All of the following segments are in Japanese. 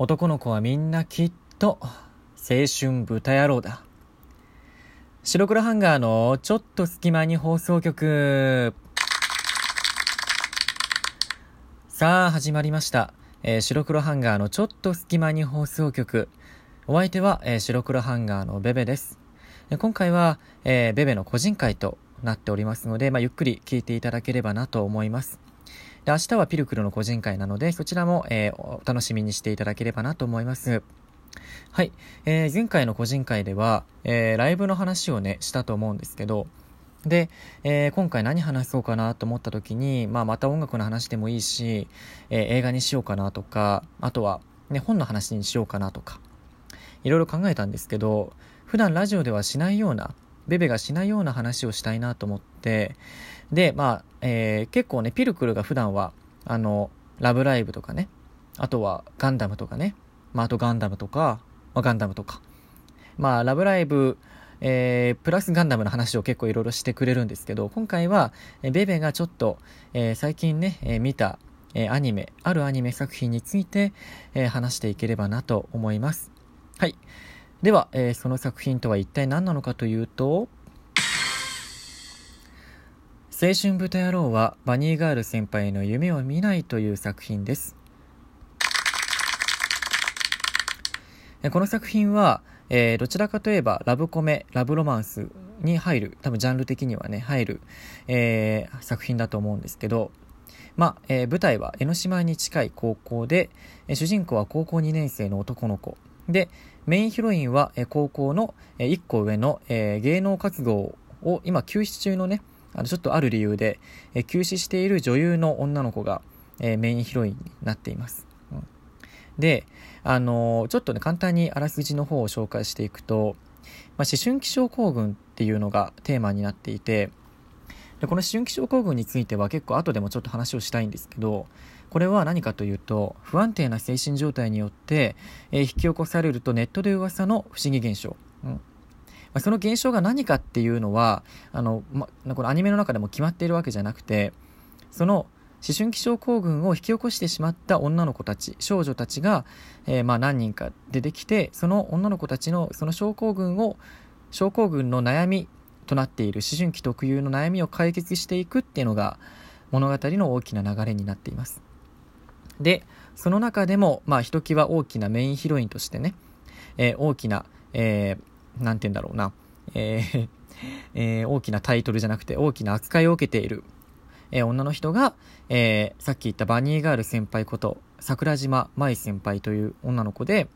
男の子はみんなきっと青春豚野郎だ。白黒ハンガーのちょっと隙間に放送局。さあ、始まりました。えー白黒ハンガーのちょっと隙間に放送局。お相手は、えー白黒ハンガーのベベです。え今回は、えーベベの個人会となっておりますので、まあ、ゆっくり聞いていただければなと思います。で、明日はピルクルの個人会なので、そちらも、えーお楽しみにしていただければなと思います。はい。えー前回の個人会では、えーライブの話をね、したと思うんですけど、で、えー今回何話そうかなと思った時に、まあ、また音楽の話でもいいし、えー映画にしようかなとか、あとは、ね、本の話にしようかなとか、いろいろ考えたんですけど、普段ラジオではしないような、ベベがしないような話をしたいなと思って、で、まあ、えー結構ね、ピルクルが普段は、あの、ラブライブとかね、あとはガンダムとかね、まあ、あとガンダムとか、まあ、ガンダムとか、まあ、ラブライブ、えープラスガンダムの話を結構いろいろしてくれるんですけど、今回は、ベベがちょっと、えー最近ね、えー見た、えアニメ、あるアニメ作品について、え話していければなと思います。はい。では、えーその作品とは一体何なのかというと、青春豚野郎はバニーガール先輩の夢を見ないという作品です。この作品は、えーどちらかといえばラブコメ、ラブロマンスに入る、多分ジャンル的にはね、入る、えー作品だと思うんですけど、まあ、えー舞台は江ノ島に近い高校で、えー主人公は高校2年生の男の子。で、メインヒロインは、え高校の、え1個上の、え芸能活動を今休止中のね、あのちょっとある理由で、え休止している女優の女の子が、えメインヒロインになっています。うんで、あのーちょっとね、簡単にあらすじの方を紹介していくと、まあ、思春期症候群っていうのがテーマになっていて、でこの思春期症候群については結構後でもちょっと話をしたいんですけど、これは何かというと、不安定な精神状態によって、えー引き起こされるとネットで噂の不思議現象。うんまあ、その現象が何かっていうのは、あの、ま、このアニメの中でも決まっているわけじゃなくて、その思春期症候群を引き起こしてしまった女の子たち、少女たちが、えーまあ何人か出てきて、その女の子たちのその症候群を、症候群の悩みとなっている思春期特有の悩みを解決していくっていうのが物語の大きな流れになっています。で、その中でも、まあひときわ大きなメインヒロインとしてね、えー大きな、えーて言うんだろうな、えーえー大きなタイトルじゃなくて大きな扱いを受けている、えー女の人が、えーさっき言ったバニーガール先輩こと桜島舞先輩という女の子で、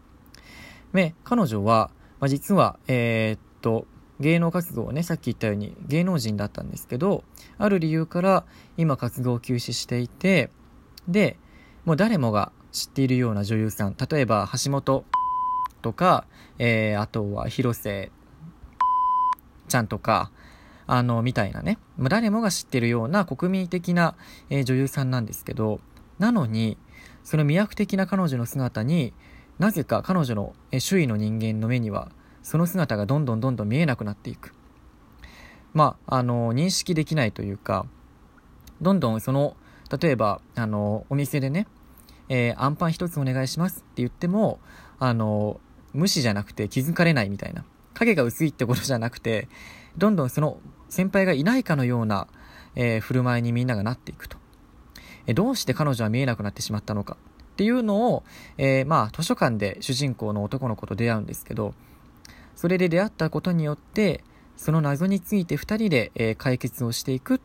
ね、彼女は、まあ、実は、えーっと、芸能活動をね、さっき言ったように芸能人だったんですけど、ある理由から今活動を休止していて、で、もう誰もが知っているような女優さん、例えば橋本とか、えーあとは広瀬ちゃんとか、あの、みたいなね、まあ誰もが知ってるような国民的な、えー女優さんなんですけど、なのに、その魅惑的な彼女の姿になぜか彼女のえー周囲の人間の目には、その姿がどんどんどんどん見えなくなっていく。まあ、あの、認識できないというか、どんどんその、例えば、あの、お店でね、えーアンパン一つお願いしますって言っても、あの、無視じゃなくて気づかれないみたいな。影が薄いってことじゃなくて、どんどんその先輩がいないかのような、えー振る舞いにみんながなっていくと。えどうして彼女は見えなくなってしまったのかっていうのを、えーまあ図書館で主人公の男の子と出会うんですけど、それで出会ったことによって、その謎について二人で、え解決をしていく。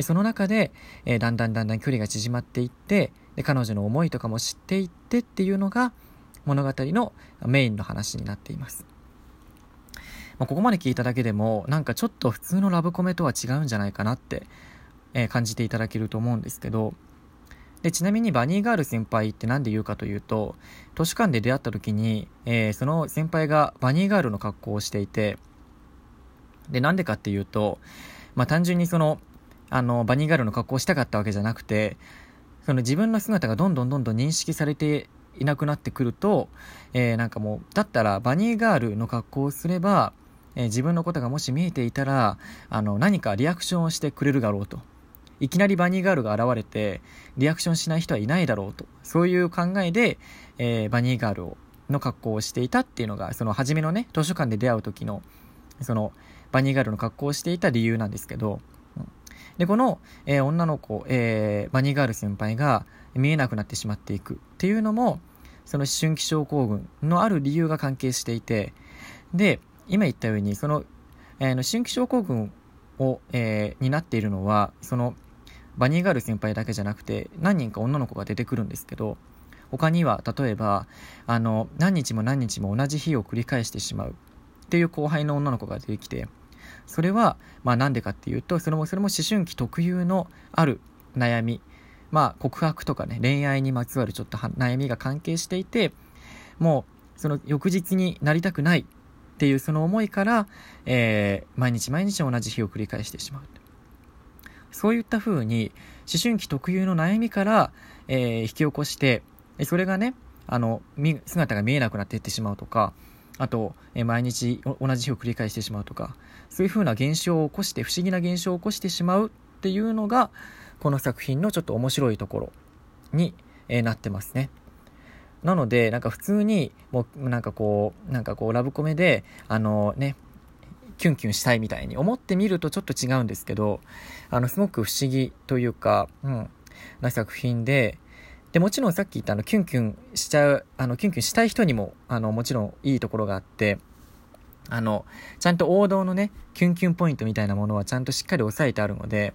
その中で、えーだんだんだんだん距離が縮まっていって、で彼女の思いとかも知っていってっていうのが物語のメインの話になっています。まあ、ここまで聞いただけでも、なんかちょっと普通のラブコメとは違うんじゃないかなって、えー感じていただけると思うんですけど、で、ちなみにバニーガール先輩って何で言うかというと、図書館で出会った時に、えーその先輩がバニーガールの格好をしていて、で、なんでかっていうと、まあ、単純にその、あの、バニーガールの格好をしたかったわけじゃなくて、その自分の姿がどんどんどんどん認識されていなくなってくると、えーなんかもう、だったらバニーガールの格好をすれば、えー自分のことがもし見えていたら、あの、何かリアクションをしてくれるだろうと。いきなりバニーガールが現れて、リアクションしない人はいないだろうと。そういう考えで、えー、バニーガールを、の格好をしていたっていうのが、その初めのね、図書館で出会う時の、その、バニーガールの格好をしていた理由なんですけど、で、この、えー、女の子、えー、バニーガール先輩が見えなくなってしまっていくっていうのも、その思春期症候群のある理由が関係していて、で、今言ったように、その、えー、思春期症候群を、えー、になっているのは、その、バニーガール先輩だけじゃなくて、何人か女の子が出てくるんですけど、他には、例えば、あの、何日も何日も同じ日を繰り返してしまうっていう後輩の女の子が出てきて、それは、まあなんでかっていうと、それも、それも思春期特有のある悩み、まあ告白とかね、恋愛にまつわるちょっと悩みが関係していて、もう、その翌日になりたくないっていうその思いから、えー、毎日毎日同じ日を繰り返してしまう。そういった風に、思春期特有の悩みから、えー、引き起こして、それがね、あの、姿が見えなくなっていってしまうとか、あと、え毎日同じ日を繰り返してしまうとか、そういう風な現象を起こして、不思議な現象を起こしてしまうっていうのが、この作品のちょっと面白いところに、えなってますね。なので、なんか普通に、もうなんかこう、なんかこうラブコメで、あのね、キュンキュンしたいみたいに思ってみるとちょっと違うんですけど、あの、すごく不思議というか、うん、な作品で、で、もちろんさっき言ったあの、キュンキュンしちゃう、あの、キュンキュンしたい人にも、あの、もちろんいいところがあって、あの、ちゃんと王道のね、キュンキュンポイントみたいなものはちゃんとしっかり押さえてあるので、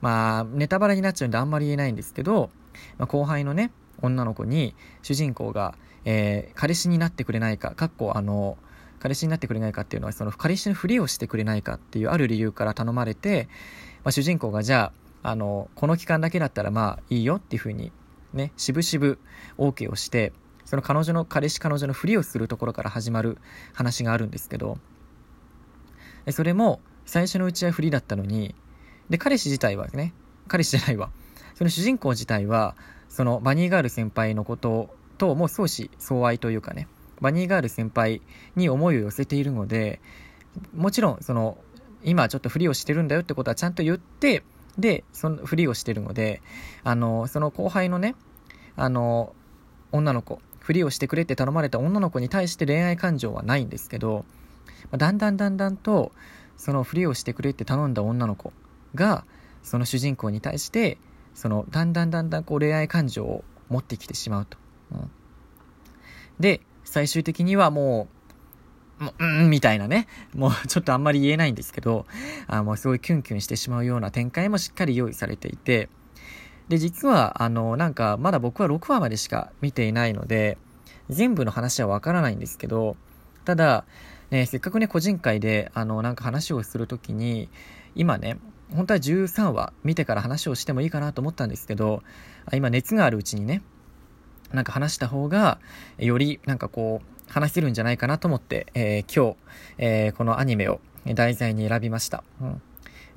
まあ、ネタバレになっちゃうんであんまり言えないんですけど、まあ、後輩のね、女の子に、主人公が、えー、彼氏になってくれないか、かっこあの、彼氏になってくれないかっていうのは、その彼氏のふりをしてくれないかっていうある理由から頼まれて、まあ、主人公がじゃあ、あの、この期間だけだったらまあいいよっていうふうにね、しぶしぶ OK をして、その彼女の、彼氏彼女のふりをするところから始まる話があるんですけど、それも最初のうちはフリだったのに、で、彼氏自体はね、彼氏じゃないわ。その主人公自体は、そのバニーガール先輩のことともう相思相愛というかね、バニーガール先輩に思いを寄せているので、もちろん、その、今ちょっとふりをしてるんだよってことはちゃんと言って、で、そのふりをしてるので、あの、その後輩のね、あの、女の子、ふりをしてくれって頼まれた女の子に対して恋愛感情はないんですけど、だんだんだんだんと、そのふりをしてくれって頼んだ女の子が、その主人公に対して、その、だんだんだんだんこう恋愛感情を持ってきてしまうと。うん、で、最終的にはもう、もう、うん、みたいなね。もうちょっとあんまり言えないんですけど、あもうすごいキュンキュンしてしまうような展開もしっかり用意されていて、で、実は、あの、なんか、まだ僕は6話までしか見ていないので、全部の話はわからないんですけど、ただ、ね、せっかくね、個人会で、あの、なんか話をするときに、今ね、本当は13話見てから話をしてもいいかなと思ったんですけど、今熱があるうちにね、なんか話した方が、よりなんかこう、話せるんじゃないかなと思って、えー、今日、えー、このアニメを題材に選びました。うん。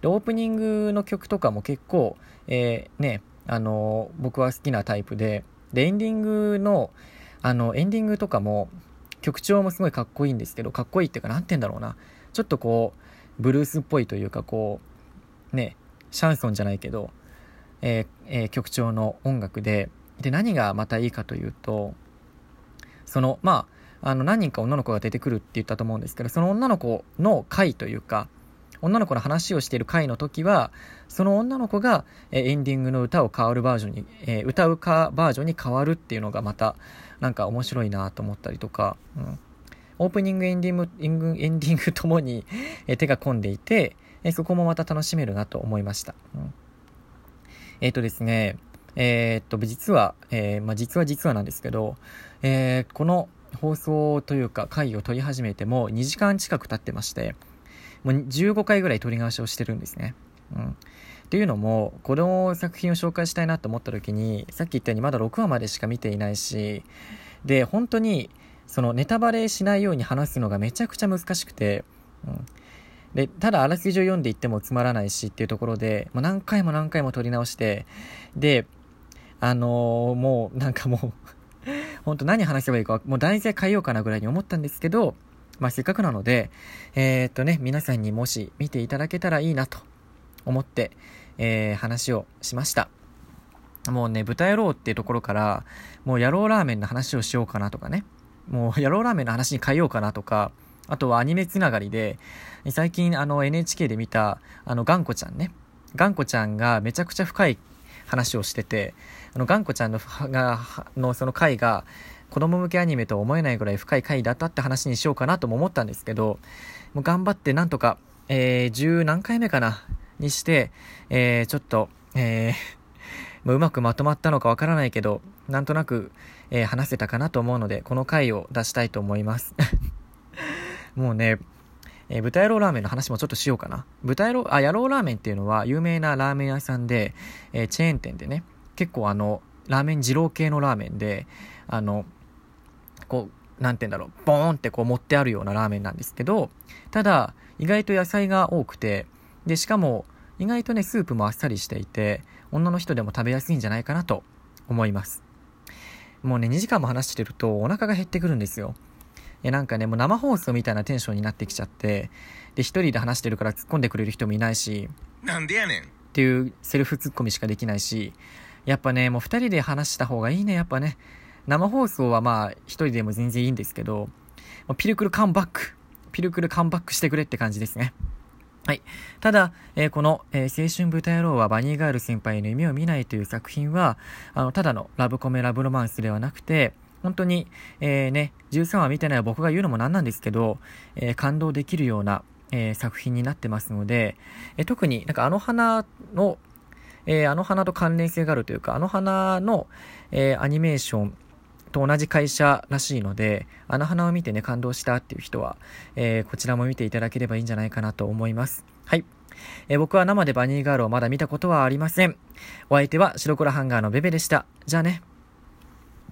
で、オープニングの曲とかも結構、えー、ね、あの僕は好きなタイプで、で、エンディングの、あの、エンディングとかも、曲調もすごいかっこいいんですけど、かっこいいっていうか、なんて言うんだろうな。ちょっとこう、ブルースっぽいというか、こう、ね、シャンソンじゃないけど、えーえー、曲調の音楽で、で、何がまたいいかというと、その、まあ、あの、何人か女の子が出てくるって言ったと思うんですけど、その女の子の回というか、女の子の話をしている回の時は、その女の子が、えエンディングの歌を変わるバージョンに、えー、歌うかバージョンに変わるっていうのがまた、なんか面白いなと思ったりとか、うん、オープニング、エンディング、エンディングともに、え手が込んでいて、えそこもまた楽しめるなと思いました。うん、えっ、ー、とですね、えー、っと、実は、えー、まあ、実は実はなんですけど、えー、この放送というか回を撮り始めても2時間近く経ってまして、もう15回ぐらい撮り直しをしてるんですね。うん。っていうのも、この作品を紹介したいなと思った時に、さっき言ったようにまだ6話までしか見ていないし、で、本当に、そのネタバレしないように話すのがめちゃくちゃ難しくて、うん。で、ただあらすじを読んでいってもつまらないしっていうところで、もう何回も何回も撮り直して、で、あのー、もうなんかもう 本当何話せばいいか、もう題材変えようかなぐらいに思ったんですけど、まあせっかくなので、えー、っとね、皆さんにもし見ていただけたらいいなと思って、えー、話をしました。もうね、豚野郎っていうところから、もう野郎ラーメンの話をしようかなとかね。もう野郎ラーメンの話に変えようかなとか、あとはアニメつながりで、最近あの NHK で見た、あの頑固ちゃんね。頑固ちゃんがめちゃくちゃ深い話をしてて、あの頑固ちゃんのがのその回が、子供向けアニメとは思えないぐらい深い回だったって話にしようかなとも思ったんですけど、もう頑張ってなんとか、えー、十何回目かなにして、えー、ちょっと、えー、もううまくまとまったのかわからないけど、なんとなく、えー、話せたかなと思うので、この回を出したいと思います。もうね、えー、豚野郎ラーメンの話もちょっとしようかな。豚野郎、あ、野郎ラーメンっていうのは有名なラーメン屋さんで、えー、チェーン店でね、結構あの、ラーメン二郎系のラーメンで、あの、こう、なんて言うんだろう、ボーンってこう持ってあるようなラーメンなんですけど、ただ、意外と野菜が多くて、で、しかも、意外とね、スープもあっさりしていて、女の人でも食べやすいんじゃないかなと思います。もうね、2時間も話してるとお腹が減ってくるんですよ。え、なんかね、もう生放送みたいなテンションになってきちゃって、で、一人で話してるから突っ込んでくれる人もいないし、なんでやねんっていうセルフツッコミしかできないし、やっぱね、もう二人で話した方がいいね、やっぱね。生放送はまあ、一人でも全然いいんですけど、ピルクルカムバック。ピルクルカムバックしてくれって感じですね。はい。ただ、えー、この、えー、青春豚野郎はバニーガール先輩の夢を見ないという作品は、あの、ただのラブコメラブロマンスではなくて、本当に、えー、ね、13話見てない僕が言うのもなんなんですけど、えー、感動できるような、えー、作品になってますので、え、特になんかあの花の、え、あの花と関連性があるというか、あの花の、え、アニメーションと同じ会社らしいので、あの花を見てね、感動したっていう人は、え、こちらも見ていただければいいんじゃないかなと思います。はい。え、僕は生でバニーガールをまだ見たことはありません。お相手は白黒ハンガーのベベでした。じゃあね。